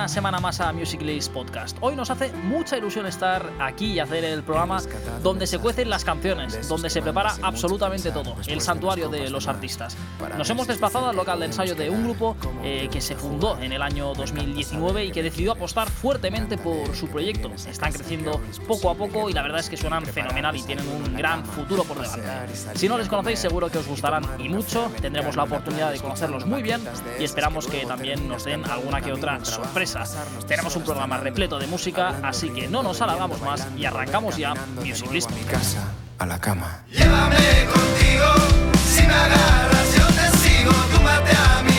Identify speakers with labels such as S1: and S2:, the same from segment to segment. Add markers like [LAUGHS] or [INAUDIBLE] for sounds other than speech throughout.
S1: una semana más a Music List Podcast. Hoy nos hace mucha ilusión estar aquí y hacer el programa donde se cuecen las canciones, donde se prepara absolutamente todo, el santuario de los artistas. Nos hemos desplazado al local de ensayo de un grupo eh, que se fundó en el año 2019 y que decidió apostar fuertemente por su proyecto. Están creciendo poco a poco y la verdad es que suenan fenomenal y tienen un gran futuro por delante. Si no les conocéis seguro que os gustarán y mucho, tendremos la oportunidad de conocerlos muy bien y esperamos que también nos den alguna que otra sorpresa. Tenemos un programa repleto de música, así que no nos alargamos más y arrancamos ya Music List.
S2: mi casa, a la cama.
S3: Llévame contigo, si me agarras yo te sigo, túmbate a mi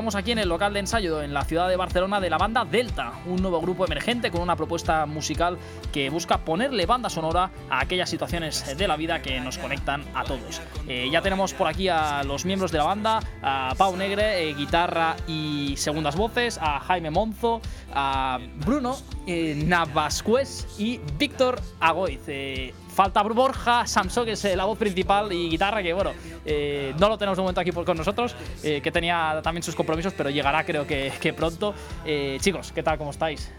S1: estamos aquí en el local de ensayo en la ciudad de Barcelona de la banda Delta, un nuevo grupo emergente con una propuesta musical que busca ponerle banda sonora a aquellas situaciones de la vida que nos conectan a todos. Eh, ya tenemos por aquí a los miembros de la banda, a Pau Negre, eh, guitarra y segundas voces, a Jaime Monzo, a Bruno eh, y Víctor Agoiz. Falta Borja Samso, que es eh, la voz principal y guitarra, que bueno, eh, no lo tenemos de momento aquí por- con nosotros, eh, que tenía también sus compromisos, pero llegará creo que, [LAUGHS] que pronto. Eh, chicos, ¿qué tal? ¿Cómo estáis?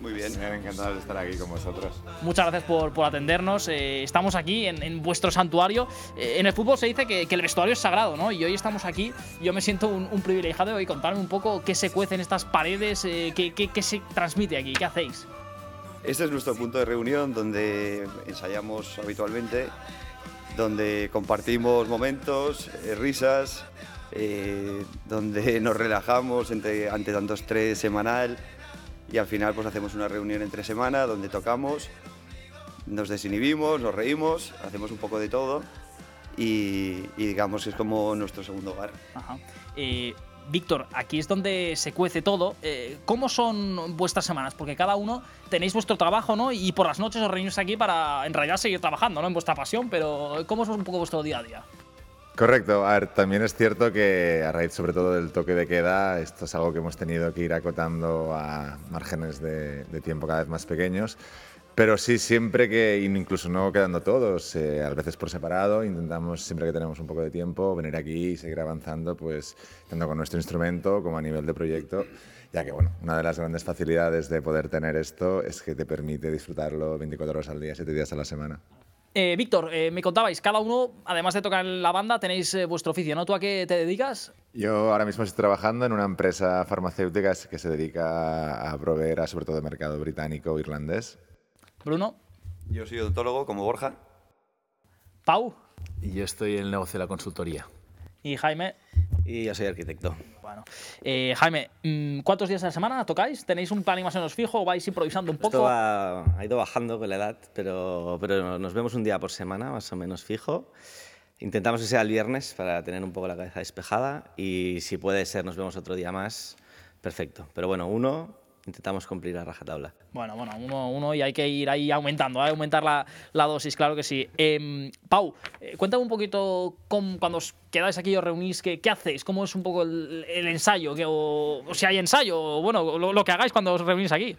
S4: Muy bien.
S5: encantado de estar aquí con vosotros.
S1: Muchas gracias por, por atendernos. eh, estamos aquí en, en vuestro santuario. Eh, en el fútbol se dice que, que el vestuario es sagrado, ¿no? Y hoy estamos aquí. Yo me siento un, un privilegiado de contarme un poco qué se cuece en estas paredes, eh, qué, qué- qué se transmite aquí, qué hacéis.
S4: Este es nuestro punto de reunión donde ensayamos habitualmente, donde compartimos momentos, eh, risas, eh, donde [LAUGHS] nos relajamos entre, ante tanto estrés semanal y al final pues hacemos una reunión entre semana donde tocamos, nos desinhibimos, nos reímos, hacemos un poco de todo y, digamos que es como nuestro segundo hogar.
S1: Ajá. Eh, Víctor, aquí es donde se cuece todo. Eh, ¿Cómo son vuestras semanas? Porque cada uno tenéis vuestro trabajo, ¿no? Y por las noches os reunís aquí para en realidad seguir trabajando, ¿no? En vuestra pasión, pero ¿cómo es un poco vuestro día a día?
S5: Correcto. A ver, también es cierto que a raíz sobre todo del toque de queda, esto es algo que hemos tenido que ir acotando a márgenes de, de tiempo cada vez más pequeños. Pero sí, siempre que, incluso no quedando todos, eh, a veces por separado, intentamos siempre que tenemos un poco de tiempo venir aquí y seguir avanzando, pues tanto con nuestro instrumento como a nivel de proyecto, ya que bueno, una de las grandes facilidades de poder tener esto es que te permite disfrutarlo 24 horas al día, 7 días a la semana.
S1: Eh, Víctor, eh, me contabais, cada uno, además de tocar la banda, tenéis eh, vuestro oficio, ¿no? ¿Tú a qué te dedicas?
S5: Yo ahora mismo estoy trabajando en una empresa farmacéutica que se dedica a proveer a sobre todo de mercado británico o irlandés.
S1: Bruno,
S4: Yo soy odontólogo como Borja.
S1: Pau
S6: Y yo estoy en el negocio de la consultoría.
S1: y Jaime.
S7: Y yo soy arquitecto.
S1: Bueno, eh, Jaime, mm, ¿cuántos días a la semana tocáis? ¿Tenéis un planning más o menos fijo o vais improvisando un
S7: Esto
S1: poco?
S7: va- ha ido bajando con la edad, pero, pero nos vemos un día por semana, más o menos fijo. Intentamos que sea el viernes para tener un poco la cabeza despejada y si puede ser nos vemos otro día más, perfecto. Pero bueno, uno, intentamos cumplir a rajatabla.
S1: Bueno, bueno, uno, uno y hay que ir ahí aumentando, ¿eh? aumentar la, la dosis, claro que sí. Em, Pau, eh, cuéntame un poquito cómo, cuando os quedáis aquí y os reunís, ¿qué, qué hacéis? ¿Cómo es un poco el, el ensayo? ¿Qué- o, o si hay ensayo, o bueno, lo, lo que hagáis cuando os reunís aquí.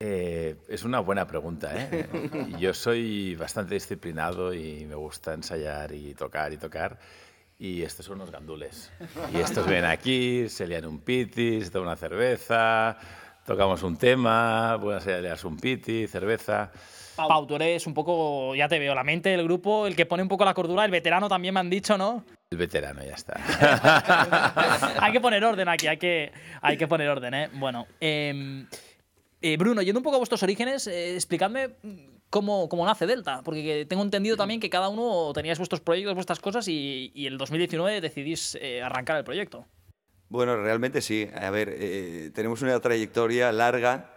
S6: Eh, es una buena pregunta. ¿eh? [LAUGHS] Yo soy bastante disciplinado y me gusta ensayar y tocar y tocar. Y estos son unos gandules. Y estos vienen aquí, se lían un piti, se toman una cerveza, tocamos un tema, a ser un piti, cerveza.
S1: Pau, tú eres un poco, ya te veo, la mente del grupo, el que pone un poco la cordura, el veterano también me han dicho, ¿no?
S6: El veterano ya está. [LAUGHS]
S1: hay que poner orden aquí, hay que, hay que poner orden, ¿eh? Bueno, em, eh, Bruno, yendo un poco a vuestros orígenes, eh, explicadme cómo, cómo nace Delta, porque que tengo entendido también que cada uno teníais vuestros proyectos, vuestras cosas y, y en el 2019 decidís eh, arrancar el proyecto.
S4: Bueno, realmente sí. A ver, eh, tenemos una trayectoria larga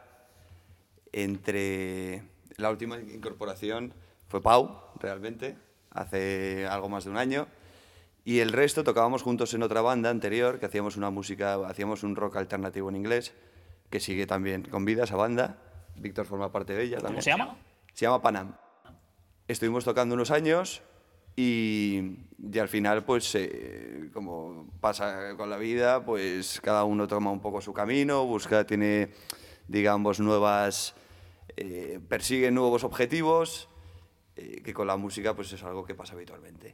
S4: entre la última incorporación fue Pau, realmente, hace algo más de un año. Y el resto tocábamos juntos en otra banda anterior, que hacíamos una música, hacíamos un rock alternativo en inglés, que sigue también con vida esa banda. Víctor forma parte de ella también.
S1: ¿Cómo se llama?
S4: Se llama Panam. Estuvimos tocando unos años Y, y al final, pues, eh, como pasa con la vida, pues cada uno toma un poco su camino, busca, tiene, digamos, nuevas, eh, persigue nuevos objetivos, eh, que con la música, pues es algo que pasa habitualmente.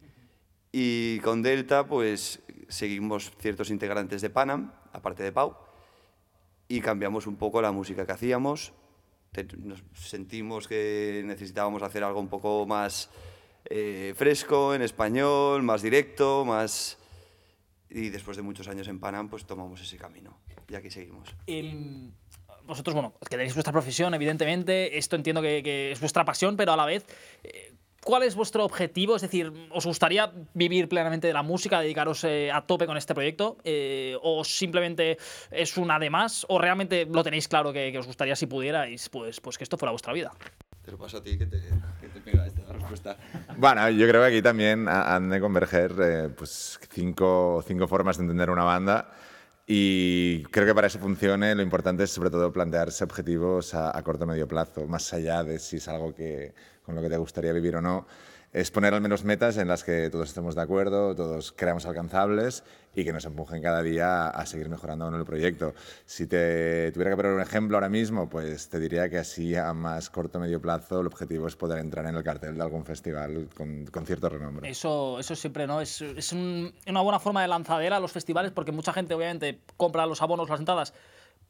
S4: Y con Delta, pues seguimos ciertos integrantes de Panam, aparte de Pau, y cambiamos un poco la música que hacíamos. Nos sentimos que necesitábamos hacer algo un poco más eh, fresco, en español, más directo, más... Y después de muchos años en Panam, pues tomamos ese camino. Y aquí seguimos.
S1: Vosotros, bueno, que tenéis vuestra profesión, evidentemente, esto entiendo que, es vuestra pasión, pero a la vez, eh, ¿cuál es vuestro objetivo? Es decir, ¿os gustaría vivir plenamente de la música, dedicaros eh, a tope con este proyecto? ¿O simplemente es una de más? ¿O realmente lo tenéis claro que, que os gustaría si pudierais, pues, pues que esto fuera vuestra vida?
S4: Te lo paso a ti, que te, que te pega esta respuesta. [LAUGHS]
S5: Bueno, yo creo que aquí también ha- han de converger eh, pues cinco, cinco formas de entender una banda y creo que para eso funcione lo importante es sobre todo plantearse objetivos a, a corto o medio plazo, más allá de si es algo que, con lo que te gustaría vivir o no. Es poner al menos metas en las que todos estemos de acuerdo, todos creamos alcanzables y que nos empujen cada día a seguir mejorando con el proyecto. Si te tuviera que poner un ejemplo ahora mismo, pues te diría que así a más corto o medio plazo el objetivo es poder entrar en el cartel de algún festival con, cierto renombre.
S1: Eso, eso siempre, ¿no? Es, es un- una buena forma de lanzadera a los festivales porque mucha gente, obviamente, compra los abonos, las entradas.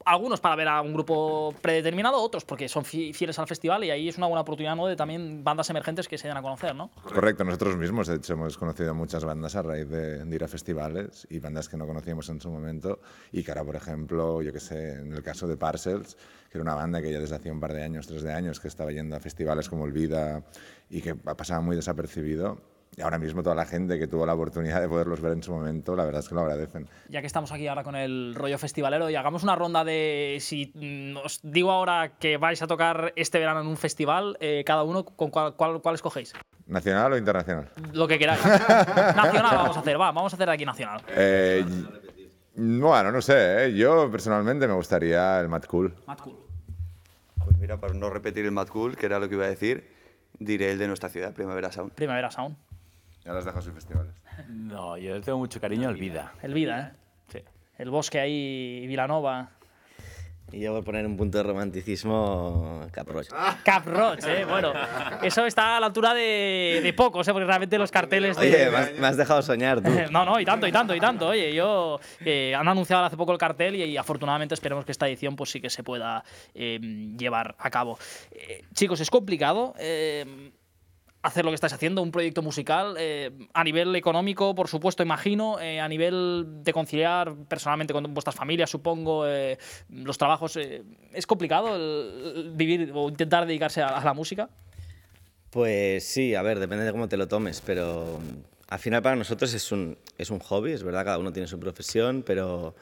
S1: Algunos para ver a un grupo predeterminado, otros porque son fi- fieles al festival y ahí es una buena oportunidad, ¿no? De también bandas emergentes que se den a conocer, ¿no?
S5: Correcto, nosotros mismos, de hecho, hemos conocido muchas bandas a raíz de, de ir a festivales y bandas que no conocíamos en su momento y que ahora, por ejemplo, yo que sé, en el caso de Parcels, que era una banda que ya desde hacía un par de años, tres de años, que estaba yendo a festivales como el Vida y que pasaba muy desapercibido. Y ahora mismo toda la gente que tuvo la oportunidad de poderlos ver en su momento, la verdad es que lo agradecen.
S1: Ya que estamos aquí ahora con el rollo festivalero y hagamos una ronda de si mm, os digo ahora que vais a tocar este verano en un festival, eh, cada uno con cuál, cuál, cuál escogéis.
S5: ¿Nacional o internacional?
S1: Lo que queráis. [LAUGHS] nacional vamos a hacer, va, vamos a hacer aquí nacional.
S5: Eh, bueno, no sé, ¿eh? yo personalmente me gustaría el Mad Cool.
S1: Mad Cool.
S4: Pues mira, para no repetir el Mad Cool, que era lo que iba a decir, diré el de nuestra ciudad, Primavera Sound.
S1: Primavera Sound.
S5: Ya las dejo sin festivales.
S6: No, yo le tengo mucho cariño al Vida.
S1: El Vida, ¿eh?
S6: Sí.
S1: El bosque ahí, Vilanova.
S7: Y yo por poner un punto de romanticismo, Caproche.
S1: Cap Roach, ¿eh? Bueno, eso está a la altura de, de pocos, ¿eh? Porque realmente los carteles de...
S7: Oye, me has, me has dejado soñar, tú. [LAUGHS]
S1: No, no, y tanto, y tanto, y tanto. Oye, yo eh, han anunciado hace poco el cartel y, y afortunadamente esperemos que esta edición pues sí que se pueda eh, llevar a cabo. Eh, chicos, es complicado eh, hacer lo que estáis haciendo, un proyecto musical eh, a nivel económico, por supuesto, imagino, eh, a nivel de conciliar personalmente con vuestras familias, supongo, eh, los trabajos. es complicado vivir o intentar dedicarse a, la música.
S7: Pues sí, a ver, depende de cómo te lo tomes, pero mm, al final para nosotros es un, es un hobby, es verdad, cada uno tiene su profesión, pero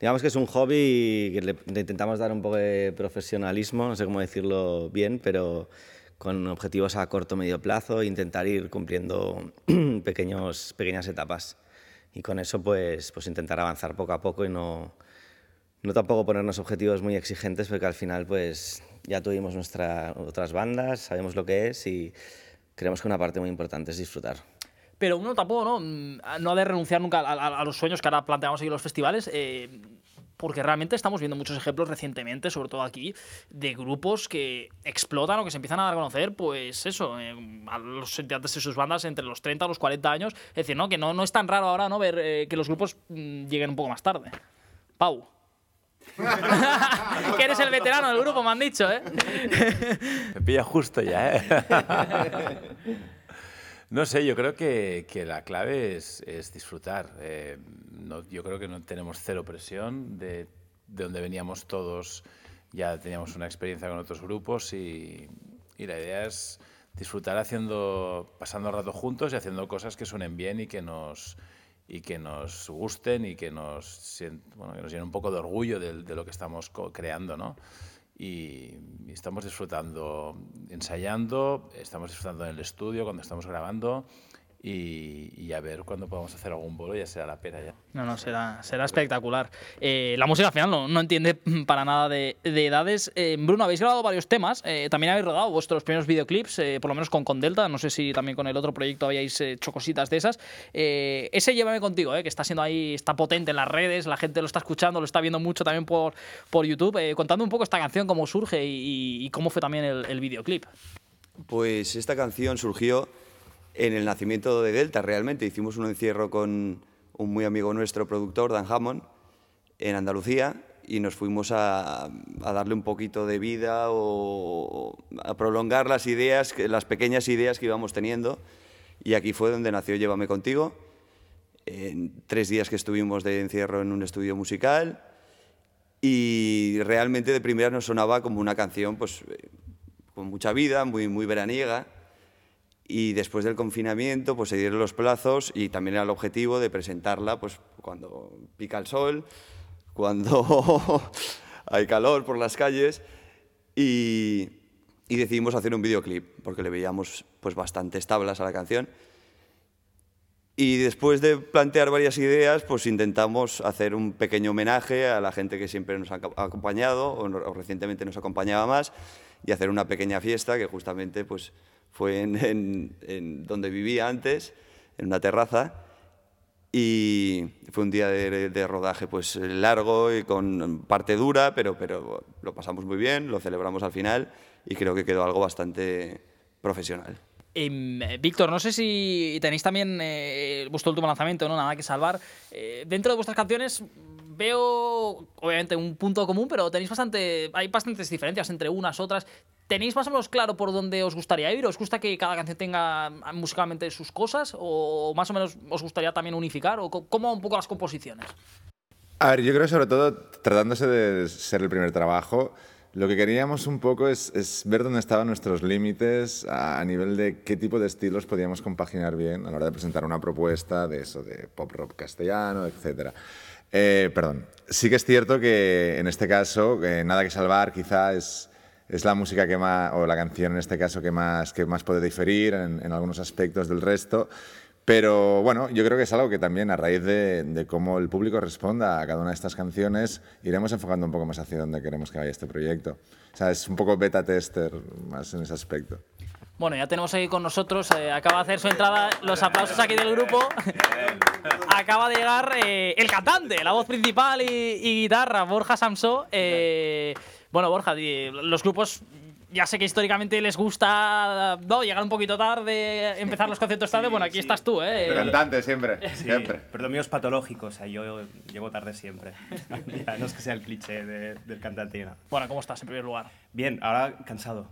S7: digamos que es un hobby que le intentamos dar un poco de profesionalismo, no sé cómo decirlo bien, pero con objetivos a corto medio plazo, e intentar ir cumpliendo [CLEARS THROAT] pequeños, pequeñas etapas. Y con eso pues, pues intentar avanzar poco a poco y no, no tampoco ponernos objetivos muy exigentes porque al final pues ya tuvimos nuestras otras bandas, sabemos lo que es y creemos que una parte muy importante es disfrutar.
S1: Pero uno tampoco, ¿no? Mm, No ha de renunciar nunca a, a- a los sueños que ahora planteamos aquí en los festivales. eh, porque realmente estamos viendo muchos ejemplos recientemente, sobre todo aquí, de grupos que explotan o que se empiezan a dar a conocer, pues eso, eh, a los integrantes de sus bandas entre los 30 y los 40 años. Es decir, ¿no? Que no, no es tan raro ahora, ¿no? Ver eh, que los grupos mm, lleguen un poco más tarde. Pau. [LAUGHS] que eres el veterano del grupo, me han dicho, ¿eh?
S6: Me pilla justo ya, ¿eh? [LAUGHS] No sé, yo creo que, que la clave es, es disfrutar. Eh, no- yo creo que no tenemos cero presión de, de donde veníamos todos. Ya teníamos una experiencia con otros grupos y, y la idea es disfrutar haciendo, pasando el rato juntos y haciendo cosas que suenen bien y que nos, y que nos gusten y que nos, bueno, que nos llenen un poco de orgullo de, de lo que estamos creando, ¿no? Y, estamos disfrutando ensayando, estamos disfrutando en el estudio cuando estamos grabando y, y a ver cuándo podamos hacer algún bolo, ya será la pena ya.
S1: No, no, será, será espectacular. Eh, la música al final no, no entiende [LAUGHS] para nada de, de edades. Eh, Bruno, habéis grabado varios temas, eh, también habéis rodado vuestros primeros videoclips, eh, por lo menos con, con Delta, no sé si también con el otro proyecto habíais hecho cositas de esas. Eh, ese Llévame contigo, eh, que está siendo ahí, está potente en las redes, la gente lo está escuchando, lo está viendo mucho también por, por YouTube. Eh, contando un poco esta canción, cómo surge y, y cómo fue también el, el videoclip.
S4: Pues esta canción surgió en el nacimiento de Delta, realmente. Hicimos un encierro con un muy amigo nuestro, productor, Dan Hammond, en Andalucía, y nos fuimos a, a darle un poquito de vida o a prolongar las ideas, las pequeñas ideas que íbamos teniendo. Y aquí fue donde nació Llévame contigo. En tres días que estuvimos de encierro en un estudio musical. Y realmente de primera nos sonaba como una canción pues, eh, con mucha vida, muy, muy veraniega. Y después del confinamiento pues, se dieron los plazos y también era el objetivo de presentarla pues, cuando pica el sol, [LAUGHS] cuando [LAUGHS] hay calor por las calles. Y, decidimos hacer un videoclip porque le veíamos pues, bastantes tablas a la canción. Y después de plantear varias ideas, pues intentamos hacer un pequeño homenaje a la gente que siempre nos ha aco- ha acompañado o, o recientemente nos acompañaba más y hacer una pequeña fiesta que justamente pues, fue en, donde vivía antes, en una terraza. Y fue un día de, rodaje pues largo y con parte dura, pero, pero lo pasamos muy bien, lo celebramos al final y creo que quedó algo bastante profesional.
S1: Em, Víctor, no sé si tenéis también eh, vuestro último lanzamiento, ¿no? Nada que salvar. Eh, dentro de vuestras canciones veo, obviamente, un punto común, pero tenéis bastante. Hay bastantes diferencias entre unas otras. ¿Tenéis más o menos claro por dónde os gustaría ir? ¿Os gusta que cada canción tenga musicalmente sus cosas? ¿O más o menos os gustaría también unificar? ¿O cómo un poco las composiciones?
S5: A ver, yo creo sobre todo, tratándose de ser el primer trabajo, lo que queríamos un poco es, ver dónde estaban nuestros límites a, a nivel de qué tipo de estilos podíamos compaginar bien a la hora de presentar una propuesta de eso, de pop rock castellano, etc. Eh, perdón, sí que es cierto que en este caso, eh, Nada que salvar quizá es, es la música que más, o la canción en este caso que más, que más puede diferir en, algunos aspectos del resto. Pero bueno, yo creo que es algo que también a raíz de, de cómo el público responda a cada una de estas canciones, iremos enfocando un poco más hacia dónde queremos que vaya este proyecto. O sea, es un poco beta tester más en ese aspecto.
S1: Bueno, ya tenemos aquí con nosotros, eh, acaba de hacer su entrada, los aplausos aquí del grupo. [LAUGHS] acaba de llegar eh, el cantante, la voz principal y, y guitarra, Borja Samso. Eh, bueno, Borja, los grupos ya sé que históricamente les gusta ¿no? llegar un poquito tarde, empezar los conciertos tarde. [LAUGHS] Bueno, aquí estás tú, ¿eh?
S5: cantante siempre,
S8: Sí, pero lo mío es patológico, o sea, yo llego tarde siempre. [LAUGHS] Ya, no es que sea el cliché de- del cantante y nada.
S1: Bueno, ¿cómo estás en primer lugar?
S8: Bien, ahora cansado.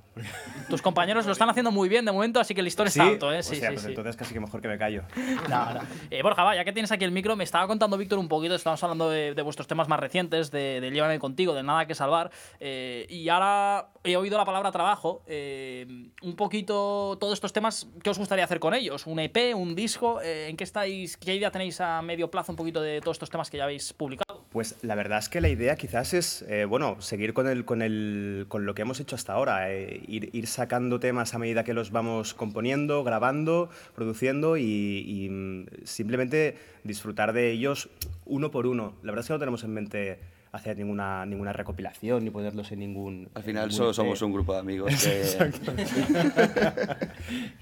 S1: Tus compañeros lo están haciendo muy bien de momento, así que el listón está alto, ¿eh?
S8: o sea, pues entonces casi que mejor que me callo. [LAUGHS]
S1: No, no. Eh, Borja, va, ya que tienes aquí el micro, me estaba contando Víctor un poquito, estábamos hablando de, de vuestros temas más recientes, de, de Llévame contigo, de Nada que salvar, eh, y ahora he oído la palabra trabajo. eh, un poquito todos estos temas, ¿qué os gustaría hacer con ellos? ¿Un EP, un disco? ¿En qué estáis, qué idea tenéis a medio plazo un poquito de todos estos temas que ya habéis publicado?
S8: Pues la verdad es que la idea quizás es, bueno, seguir con, el, con, el, con lo que hemos hecho hasta ahora, eh, ir, sacando temas a medida que los vamos componiendo, grabando, produciendo y, y, mm, simplemente disfrutar de ellos uno por uno. La verdad es que no tenemos en mente hacer ninguna, ninguna recopilación ni ponerlos en ningún...
S4: Al final
S8: ningún
S4: solo
S8: EP.
S4: somos un grupo de amigos [LAUGHS] que... [LAUGHS]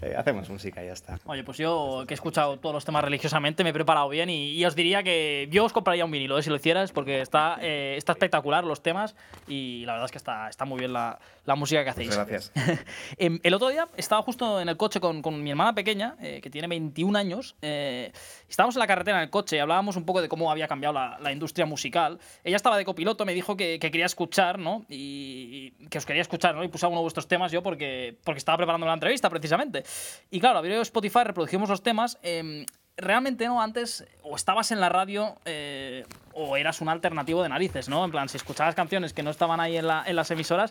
S8: Eh, hacemos música y ya está.
S1: Oye, pues yo que he escuchado todos los temas religiosamente me he preparado bien y, y os diría que yo os compraría un vinilo ¿eh? si lo hicieras porque está, eh, está espectacular los temas y la verdad es que está, está muy bien la, la música que hacéis.
S8: Gracias. [LAUGHS]
S1: Em, el otro día estaba justo en el coche con, con mi hermana pequeña, eh, que tiene 21 años. eh, estábamos en la carretera en el coche y hablábamos un poco de cómo había cambiado la, la industria musical. Ella estaba de copiloto, me dijo que, que quería escuchar, ¿no? Y, que os quería escuchar, ¿no? Y puse uno de vuestros temas yo porque, porque estaba preparando la entrevista, precisamente. Y claro, abrió Spotify, reprodujimos los temas. em, realmente no, antes o estabas en la radio eh, o eras un alternativo de narices, ¿no? En plan, si escuchabas canciones que no estaban ahí en, la- en las emisoras.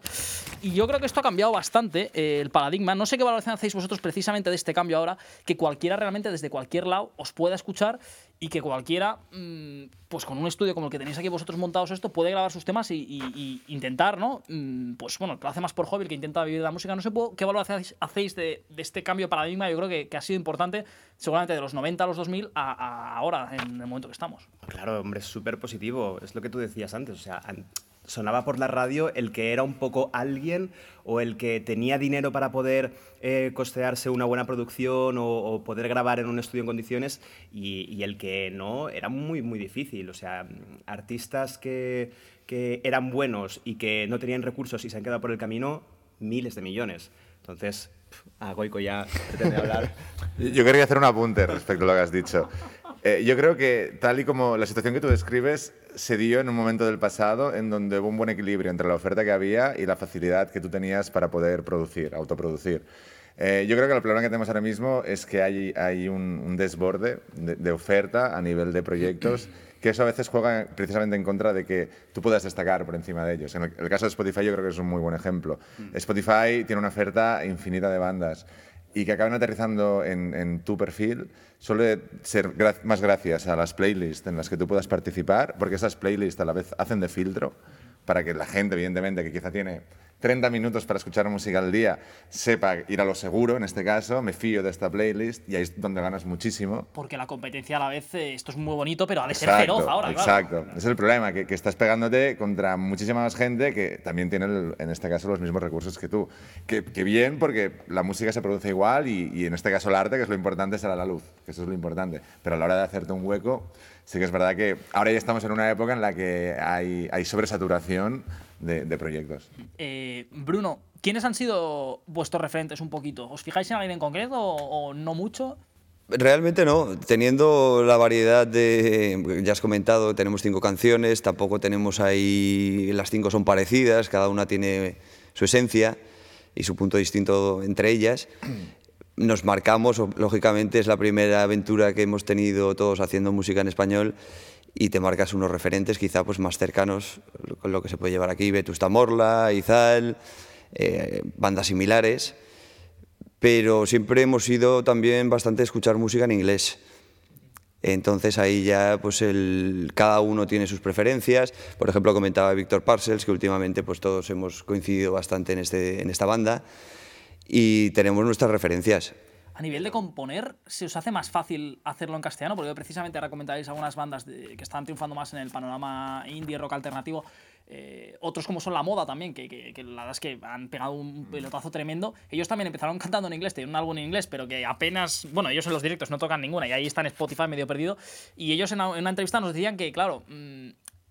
S1: Y yo creo que esto ha cambiado bastante eh, el paradigma. No sé qué valoración hacéis vosotros precisamente de este cambio ahora, que cualquiera realmente desde cualquier lado os pueda escuchar y que cualquiera, mm, pues con un estudio como el que tenéis aquí vosotros montados esto, puede grabar sus temas y, y- y intentar, ¿no? Mm, Pues bueno, lo hace más por hobby, el que intenta vivir de la música. No sé qué valoración hacéis- de, de este cambio de paradigma. Yo creo que, que ha sido importante, seguramente de los 90 a los 2000 a, a ahora, en el momento que estamos.
S8: Claro, hombre, es súper positivo. Es lo que tú decías antes. O sea, sonaba por la radio el que era un poco alguien o el que tenía dinero para poder eh, costearse una buena producción o, o poder grabar en un estudio en condiciones y, y el que no era muy, muy difícil. O sea, artistas que, que eran buenos y que no tenían recursos y se han quedado por el camino, miles de millones. Entonces, a Goico ya pretende hablar. [LAUGHS]
S5: Yo quería hacer un apunte respecto a lo que has dicho. Eh, yo creo que tal y como la situación que tú describes se dio en un momento del pasado en donde hubo un buen equilibrio entre la oferta que había y la facilidad que tú tenías para poder producir, autoproducir. Eh, yo creo que el problema que tenemos ahora mismo es que hay, hay un, un desborde de, de oferta a nivel de proyectos [CLEARS THROAT] que eso a veces juega precisamente en contra de que tú puedas destacar por encima de ellos. En el, el caso de Spotify yo creo que es un muy buen ejemplo. Spotify tiene una oferta infinita de bandas y que acaban aterrizando en, en tu perfil suele ser más gracias a las playlists en las que tú puedas participar, porque esas playlists a la vez hacen de filtro para que la gente, evidentemente, que quizá tiene 30 minutos para escuchar música al día, sepa ir a lo seguro, en este caso, me fío de esta playlist y ahí es donde ganas muchísimo.
S1: Porque la competencia a la vez, eh, esto es muy bonito, pero ha de ser
S5: Exacto,
S1: feroz ahora, claro.
S5: Exacto, ese es el problema, que, que estás pegándote contra muchísima más gente que también tiene, el- en este caso, los mismos recursos que tú. Que, que bien, porque la música se produce igual y, y en este caso el arte, que es lo importante, será la luz, que eso es lo importante. Pero a la hora de hacerte un hueco, sí que es verdad que ahora ya estamos en una época en la que hay, hay sobresaturación de, de proyectos.
S1: Eh, Bruno, ¿quiénes han sido vuestros referentes un poquito? ¿Os fijáis en alguien en concreto o, o no mucho?
S4: Realmente no, teniendo la variedad de, ya has comentado, tenemos cinco canciones, tampoco tenemos ahí, las cinco son parecidas, cada una tiene su esencia y su punto distinto entre ellas. Nos marcamos, lógicamente es la primera aventura que hemos tenido todos haciendo música en español y te marcas unos referentes quizá pues más cercanos con lo que se puede llevar aquí, Vetusta Morla, Izal, eh, bandas similares pero siempre hemos sido también bastante a escuchar música en inglés. Entonces ahí ya pues cada uno tiene sus preferencias. Por ejemplo, comentaba Víctor Parcels, que últimamente pues todos hemos coincidido bastante en, este, en esta banda y tenemos nuestras referencias.
S1: A nivel de componer, ¿se os hace más fácil hacerlo en castellano? Porque precisamente ahora comentáis algunas bandas de- que están triunfando más en el panorama indie, rock alternativo. eh, otros como son La Moda también, que, que- que la verdad es que han pegado un pelotazo tremendo. Ellos también empezaron cantando en inglés, tenían un álbum en inglés, pero que apenas... Bueno, ellos en los directos no tocan ninguna y ahí está en Spotify medio perdido. Y ellos en una, en una entrevista nos decían que, claro...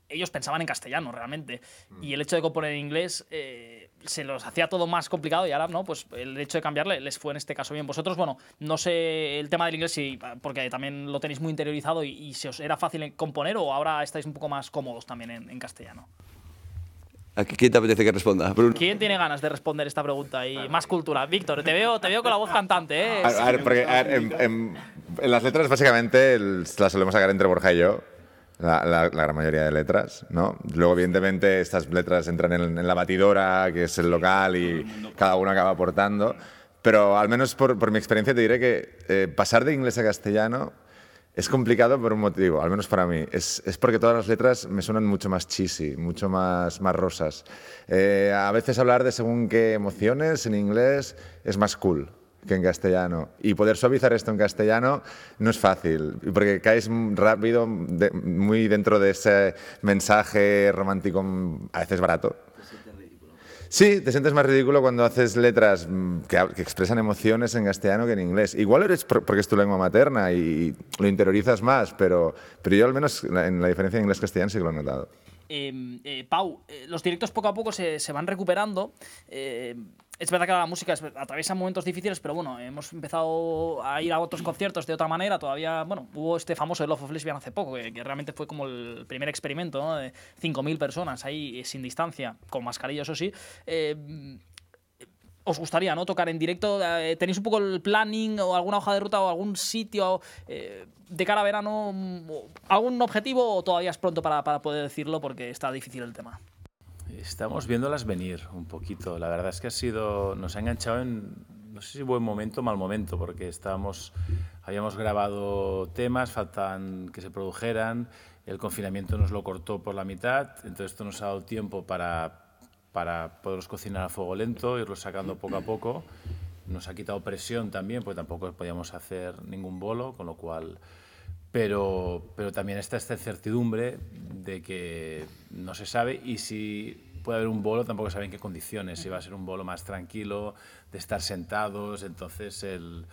S1: mm, ellos pensaban en castellano realmente. Y el hecho de componer en inglés eh, se los hacía todo más complicado y ahora, ¿no? Pues el hecho de cambiarle les fue en este caso bien. Vosotros, bueno, no sé el tema del inglés, si, porque también lo tenéis muy interiorizado y, y se os era fácil componer o ahora estáis un poco más cómodos también en, en castellano.
S4: ¿A quién te apetece que responda? Bruno.
S1: ¿Quién tiene ganas de responder esta pregunta y más cultura? Víctor, te veo, te veo con la voz cantante, ¿eh?
S5: A, a ver, porque, a ver, en, en- en las letras básicamente el- las solemos sacar entre Borja y yo, la, la- la gran mayoría de letras, ¿no? Luego, evidentemente, estas letras entran en, en la batidora, que es el local, y cada uno acaba aportando. Pero al menos por, por mi experiencia te diré que eh, pasar de inglés a castellano es complicado por un motivo, al menos para mí. Es, es porque todas las letras me suenan mucho más cheesy, mucho más, más rosas. Eh, a veces hablar de según qué emociones en inglés es más cool que en castellano. Y poder suavizar esto en castellano no es fácil, porque caes rápido, de- muy dentro de ese mensaje romántico, a veces barato. Sí, te sientes más ridículo cuando haces letras mm, que, que expresan emociones en castellano que en inglés. Igual eres por- porque es tu lengua materna y lo interiorizas más, pero, pero yo al menos en la diferencia de inglés-castellano sí que lo he notado.
S1: Eh, eh, Pau, eh, los directos poco a poco se, se van recuperando. Es verdad que la música es- atraviesa momentos difíciles, pero bueno, hemos empezado a ir a otros conciertos de otra manera. Todavía, bueno, hubo este famoso Love of Lesbian hace poco, que, realmente fue como el primer experimento, ¿no? De 5.000 personas ahí eh, sin distancia, con mascarilla, eso sí. Eh, os gustaría no tocar en directo. Eh, ¿Tenéis un poco el planning o alguna hoja de ruta o algún sitio de cara a verano? mm, o ¿Algún objetivo o todavía es pronto para poder decirlo porque está difícil el tema?
S6: Estamos viéndolas venir un poquito. La verdad es que ha sido, nos ha enganchado en, no sé si buen momento o mal momento, porque estábamos, habíamos grabado temas, faltan que se produjeran, el confinamiento nos lo cortó por la mitad, entonces esto nos ha dado tiempo para, para poderlos cocinar a fuego lento, irlos sacando poco a poco. Nos ha quitado presión también, porque tampoco podíamos hacer ningún bolo, con lo cual pero, pero también está esta incertidumbre de que no se sabe y si puede haber un bolo tampoco saben en qué condiciones, si va a ser un bolo más tranquilo, de estar sentados, entonces el,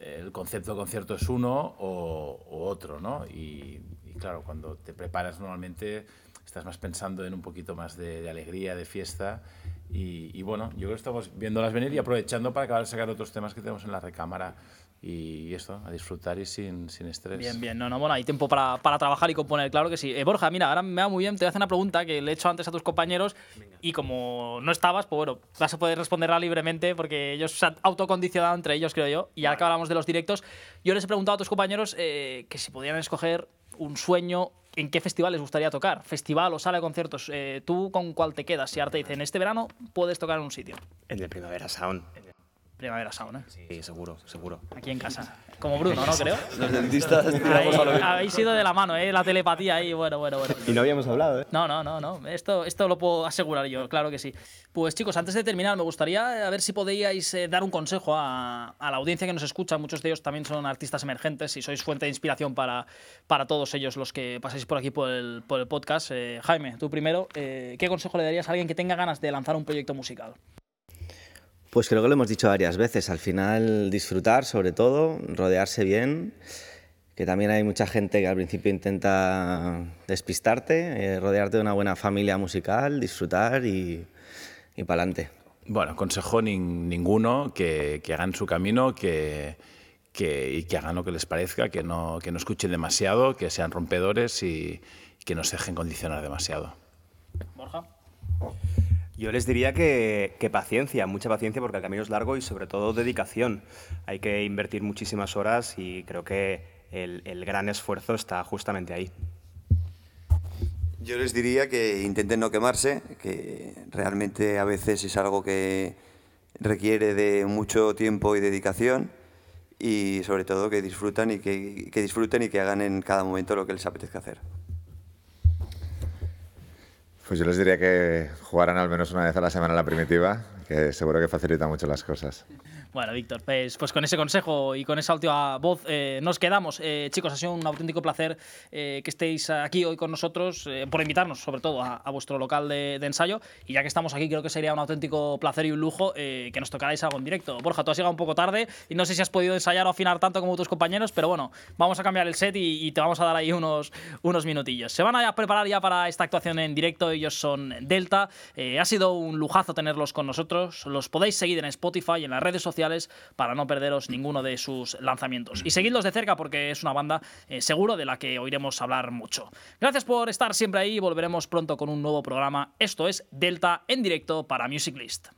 S6: el concepto de concierto es uno o, o otro, ¿no? Y, y, claro, cuando te preparas normalmente estás más pensando en un poquito más de, de alegría, de fiesta y, y, bueno, yo creo que estamos viéndolas venir y aprovechando para acabar de sacar otros temas que tenemos en la recámara y esto, a disfrutar y sin, sin estrés.
S1: Bien, bien, no, no, bueno, hay tiempo para, para trabajar y componer, claro que sí. Eh, Borja, mira, ahora me va muy bien, te voy a hacer una pregunta que le he hecho antes a tus compañeros y como no estabas, pues bueno, vas a poder responderla libremente porque ellos se han autocondicionado entre ellos, creo yo, y ahora que hablamos de los directos, yo les he preguntado a tus compañeros eh, que si podían escoger un sueño ¿En qué festival les gustaría tocar? ¿Festival o sala de conciertos? Eh, ¿Tú con cuál te quedas? Si ahora te dicen, este verano puedes tocar en un sitio.
S8: En el Primavera Sound.
S1: Primavera ¿eh?
S8: Sí, seguro, seguro.
S1: Aquí en casa. Como Bruno, ¿no? Creo. [LAUGHS]
S4: Los dentistas tiramos a lo mismo.
S1: habéis ido de la mano, ¿eh? La telepatía ahí, bueno, bueno, bueno.
S8: Y no habíamos hablado, ¿eh?
S1: No, no, no, no. Esto, esto lo puedo asegurar yo, claro que sí. Pues chicos, antes de terminar, me gustaría a ver si podíais eh, dar un consejo a, a la audiencia que nos escucha. Muchos de ellos también son artistas emergentes y sois fuente de inspiración para, para todos ellos los que pasáis por aquí por el, por el podcast. Eh, Jaime, tú primero, eh, ¿qué consejo le darías a alguien que tenga ganas de lanzar un proyecto musical?
S7: Pues creo que lo hemos dicho varias veces. Al final disfrutar, sobre todo, rodearse bien, que también hay mucha gente que al principio intenta despistarte, eh, rodearte de una buena familia musical, disfrutar y, y para adelante.
S6: Bueno, consejo nin- ninguno, que, que hagan su camino, que, que, y que hagan lo que les parezca, que no, que no escuchen demasiado, que sean rompedores y que no se dejen condicionar demasiado.
S1: Borja.
S8: Yo les diría que, paciencia, mucha paciencia porque el camino es largo y sobre todo dedicación. Hay que invertir muchísimas horas y creo que el, gran esfuerzo está justamente ahí.
S4: Yo les diría que intenten no quemarse, que realmente a veces es algo que requiere de mucho tiempo y dedicación y sobre todo que disfrutan y que disfruten y que hagan en cada momento lo que les apetezca hacer.
S5: Pues yo les diría que jugaran al menos una vez a la semana la primitiva, que seguro que facilita mucho las cosas.
S1: Bueno, Víctor, pues, pues con ese consejo y con esa última voz eh, nos quedamos. Eh, chicos, ha sido un auténtico placer eh, que estéis aquí hoy con nosotros, eh, por invitarnos sobre todo a, a vuestro local de, de ensayo. Y ya que estamos aquí, creo que sería un auténtico placer y un lujo eh, que nos tocarais algo en directo. Borja, tú has llegado un poco tarde y no sé si has podido ensayar o afinar tanto como tus compañeros, pero bueno, vamos a cambiar el set y, y te vamos a dar ahí unos, unos minutillos. Se van a preparar ya para esta actuación en directo, ellos son Delta. Eh, ha sido un lujazo tenerlos con nosotros. Los podéis seguir en Spotify en las redes sociales para no perderos ninguno de sus lanzamientos. Y seguidlos de cerca porque es una banda eh, seguro de la que oiremos hablar mucho. Gracias por estar siempre ahí. Volveremos pronto con un nuevo programa. Esto es Delta en directo para Music List.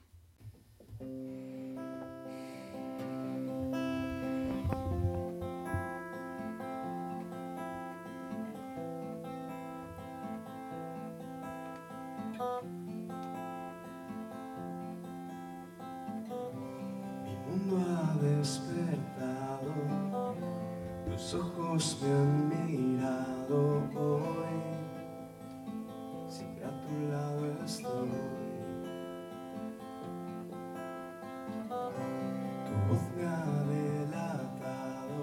S3: Tus ojos me han mirado hoy, siempre a tu lado estoy. Tu voz me ha delatado,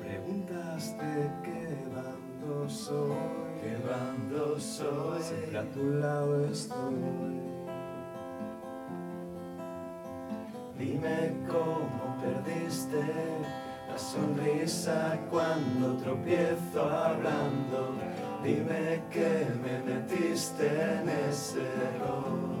S3: preguntas de qué bando soy, qué bando soy, siempre a tu lado estoy. Dime cómo perdiste la sonrisa cuando tropiezo hablando. Dime que me metiste en ese error.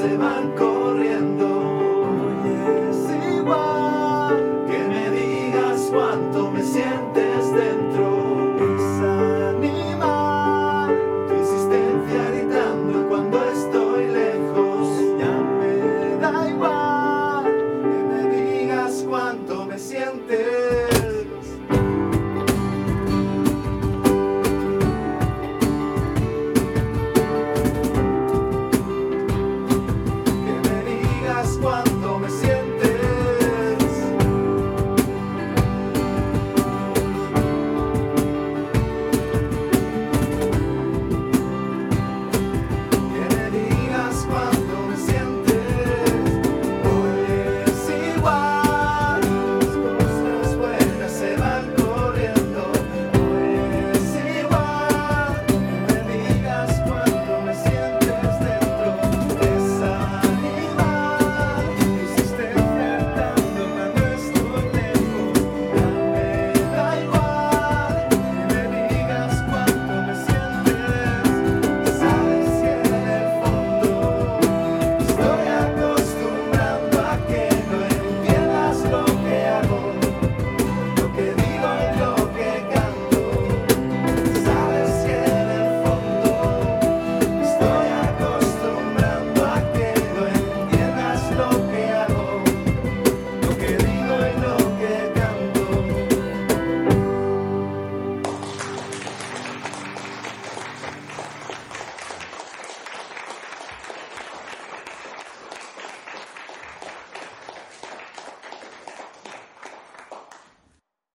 S3: Se van corriendo.